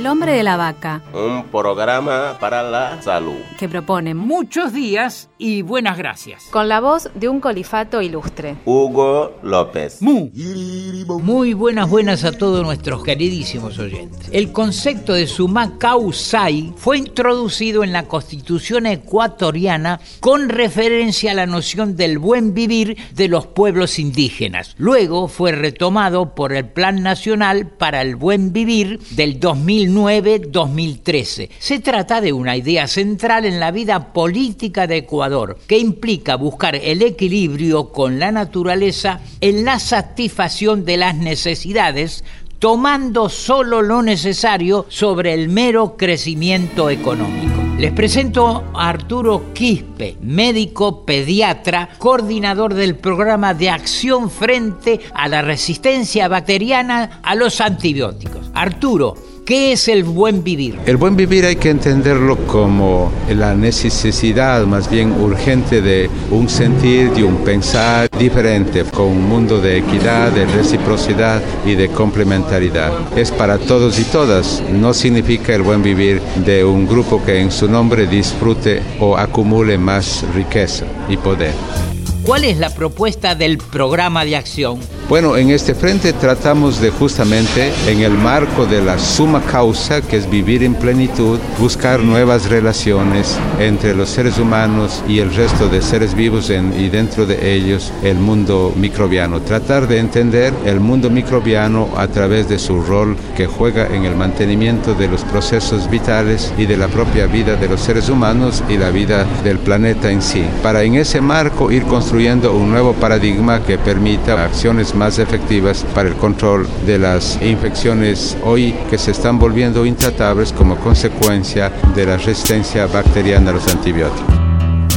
El hombre de la vaca, Un programa para la salud. que propone Muchos días y buenas gracias. Con la voz de un colifato ilustre. Hugo López. Mu. Muy buenas, buenas a todos nuestros queridísimos oyentes. El concepto de summa causai fue introducido en la Constitución ecuatoriana con referencia a la noción del buen vivir de los pueblos indígenas. Luego fue retomado por el Plan Nacional para el Buen Vivir del 2009-2013. Se trata de una idea central en la vida política de Ecuador, que implica buscar el equilibrio con la naturaleza en la satisfacción de las necesidades, tomando solo lo necesario sobre el mero crecimiento económico. Les presento a Arturo Quispe, médico pediatra, coordinador del programa de acción frente a la resistencia bacteriana a los antibióticos. Arturo, ¿qué es el buen vivir? El buen vivir hay que entenderlo como la necesidad más bien urgente de un sentir, de un pensar diferente, con un mundo de equidad, de reciprocidad y de complementariedad. Es para todos y todas, no significa el buen vivir de un grupo que en su nombre disfrute o acumule más riqueza y poder. ¿Cuál es la propuesta del programa de acción? Bueno, en este frente tratamos de justamente, en el marco de la suma causa, que es vivir en plenitud, buscar nuevas relaciones entre los seres humanos y el resto de seres vivos en- y dentro de ellos el mundo microbiano. Tratar de entender el mundo microbiano a través de su rol que juega en el mantenimiento de los procesos vitales y de la propia vida de los seres humanos y la vida del planeta en sí. Para en ese marco ir construyendo un nuevo paradigma que permita acciones más efectivas para el control de las infecciones hoy que se están volviendo intratables como consecuencia de la resistencia bacteriana a los antibióticos.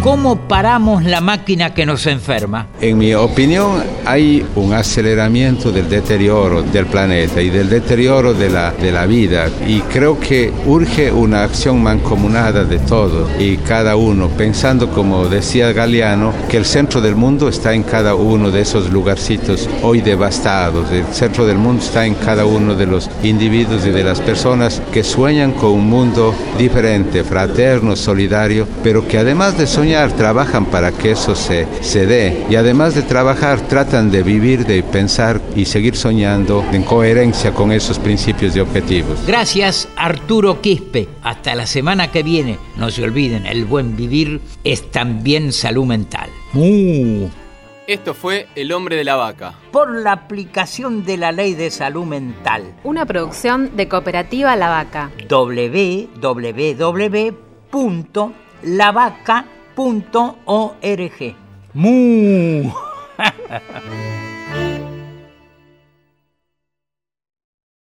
¿Cómo paramos la máquina que nos enferma? En mi opinión, hay un aceleramiento del deterioro del planeta y del deterioro de la, de la vida. Y creo que urge una acción mancomunada de todos y cada uno, pensando, como decía Galeano, que el centro del mundo está en cada uno de esos lugarcitos hoy devastados. El centro del mundo está en cada uno de los individuos y de las personas que sueñan con un mundo diferente, fraterno, solidario, pero que además de soñar, trabajan para que eso se, se dé. Y además de trabajar, tratan de vivir, de pensar y seguir soñando en coherencia con esos principios y objetivos. Gracias, Arturo Quispe. Hasta la semana que viene. No se olviden, el buen vivir es también salud mental. Esto fue El hombre de la vaca. Por la aplicación de la ley de salud mental. Una producción de Cooperativa La Vaca. www.lavaca.org. ¡Mu!